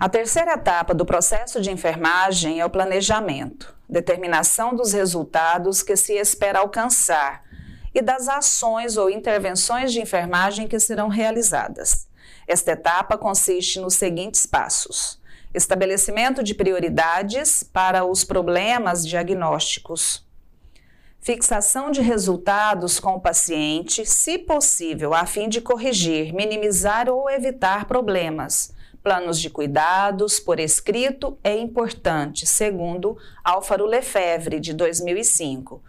A terceira etapa do processo de enfermagem é o planejamento, determinação dos resultados que se espera alcançar e das ações ou intervenções de enfermagem que serão realizadas. Esta etapa consiste nos seguintes passos: estabelecimento de prioridades para os problemas diagnósticos, fixação de resultados com o paciente, se possível, a fim de corrigir, minimizar ou evitar problemas. Planos de cuidados por escrito é importante, segundo Álvaro Lefebvre, de 2005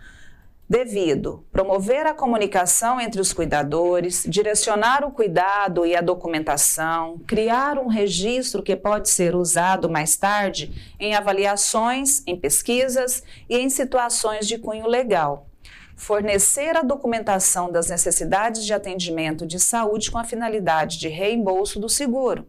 devido promover a comunicação entre os cuidadores, direcionar o cuidado e a documentação, criar um registro que pode ser usado mais tarde em avaliações, em pesquisas e em situações de cunho legal. Fornecer a documentação das necessidades de atendimento de saúde com a finalidade de reembolso do seguro.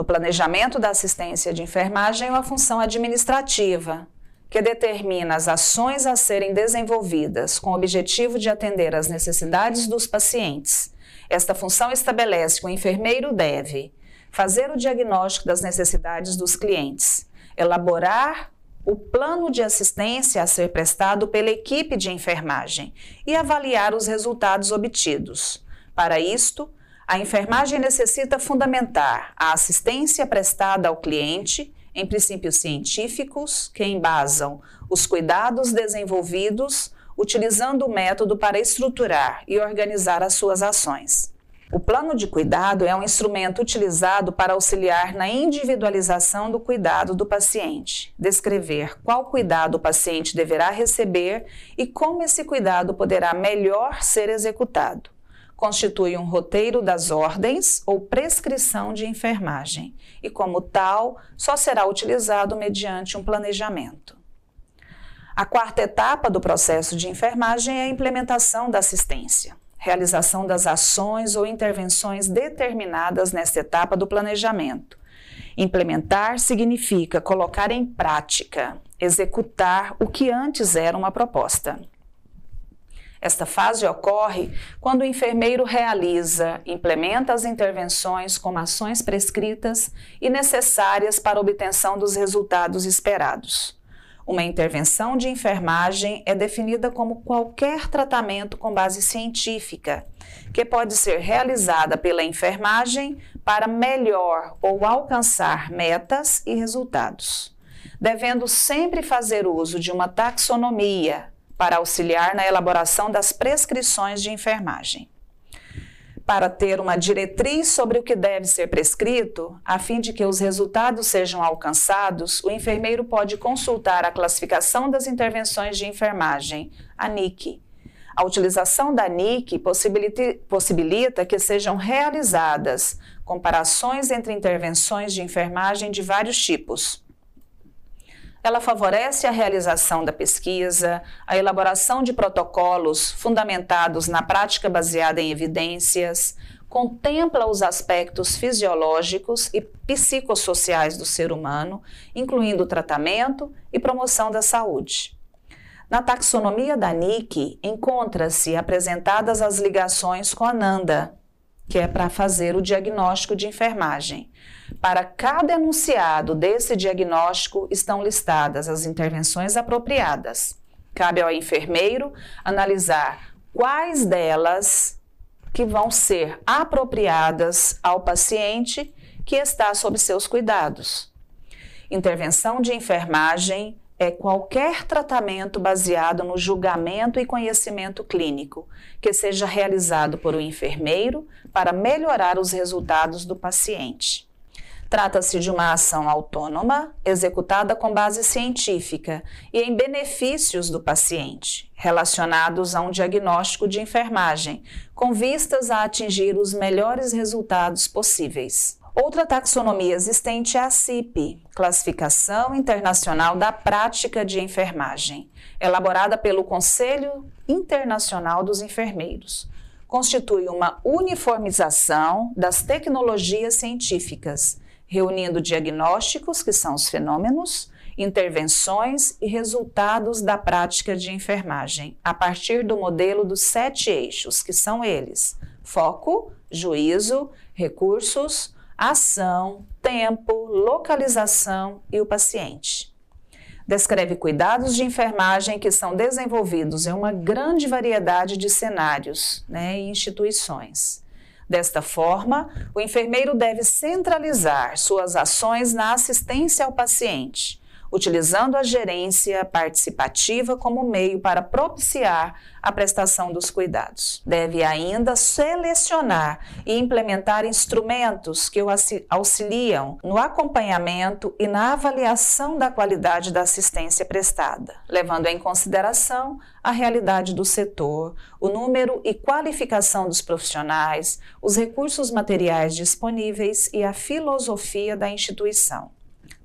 No planejamento da assistência de enfermagem, uma função administrativa, que determina as ações a serem desenvolvidas com o objetivo de atender às necessidades dos pacientes. Esta função estabelece que o enfermeiro deve fazer o diagnóstico das necessidades dos clientes, elaborar o plano de assistência a ser prestado pela equipe de enfermagem e avaliar os resultados obtidos. Para isto, a enfermagem necessita fundamentar a assistência prestada ao cliente em princípios científicos que embasam os cuidados desenvolvidos utilizando o método para estruturar e organizar as suas ações. O plano de cuidado é um instrumento utilizado para auxiliar na individualização do cuidado do paciente, descrever qual cuidado o paciente deverá receber e como esse cuidado poderá melhor ser executado constitui um roteiro das ordens ou prescrição de enfermagem e, como tal, só será utilizado mediante um planejamento. A quarta etapa do processo de enfermagem é a implementação da assistência, realização das ações ou intervenções determinadas nesta etapa do planejamento. Implementar significa colocar em prática, executar o que antes era uma proposta. Esta fase ocorre quando o enfermeiro realiza, implementa as intervenções como ações prescritas e necessárias para a obtenção dos resultados esperados. Uma intervenção de enfermagem é definida como qualquer tratamento com base científica, que pode ser realizada pela enfermagem para melhor ou alcançar metas e resultados, devendo sempre fazer uso de uma taxonomia, para auxiliar na elaboração das prescrições de enfermagem. Para ter uma diretriz sobre o que deve ser prescrito, a fim de que os resultados sejam alcançados, o enfermeiro pode consultar a classificação das intervenções de enfermagem, a NIC. A utilização da NIC possibilita, que sejam realizadas comparações entre intervenções de enfermagem de vários tipos ela favorece a realização da pesquisa, a elaboração de protocolos fundamentados na prática baseada em evidências, contempla os aspectos fisiológicos e psicossociais do ser humano, incluindo tratamento e promoção da saúde. Na taxonomia da NIC, encontra-se apresentadas as ligações com a NANDA, que é para fazer o diagnóstico de enfermagem. Para cada enunciado desse diagnóstico estão listadas as intervenções apropriadas. Cabe ao enfermeiro analisar quais delas que vão ser apropriadas ao paciente que está sob seus cuidados. Intervenção de enfermagem é qualquer tratamento baseado no julgamento e conhecimento clínico, que seja realizado por um enfermeiro para melhorar os resultados do paciente. Trata-se de uma ação autônoma, executada com base científica e em benefícios do paciente, relacionados a um diagnóstico de enfermagem, com vistas a atingir os melhores resultados possíveis. Outra taxonomia existente é a CIP, Classificação Internacional da Prática de Enfermagem, elaborada pelo Conselho Internacional dos Enfermeiros. Constitui uma uniformização das tecnologias científicas, reunindo diagnósticos, que são os fenômenos, intervenções e resultados da prática de enfermagem, a partir do modelo dos sete eixos, que são eles: foco, juízo, recursos, ação, tempo, localização e o paciente. Descreve cuidados de enfermagem que são desenvolvidos em uma grande variedade de cenários né, e instituições. Desta forma, o enfermeiro deve centralizar suas ações na assistência ao paciente, utilizando a gerência participativa como meio para propiciar a prestação dos cuidados. Deve ainda selecionar e implementar instrumentos que o auxiliam no acompanhamento e na avaliação da qualidade da assistência prestada, levando em consideração a realidade do setor, o número e qualificação dos profissionais, os recursos materiais disponíveis e a filosofia da instituição.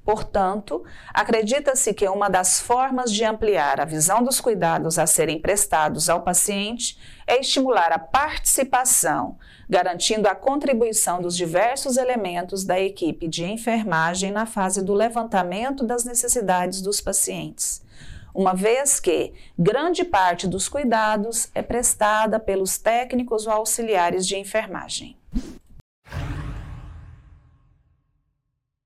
Portanto, acredita-se que uma das formas de ampliar a visão dos cuidados a serem prestados ao paciente é estimular a participação, garantindo a contribuição dos diversos elementos da equipe de enfermagem na fase do levantamento das necessidades dos pacientes. Uma vez que grande parte dos cuidados é prestada pelos técnicos ou auxiliares de enfermagem.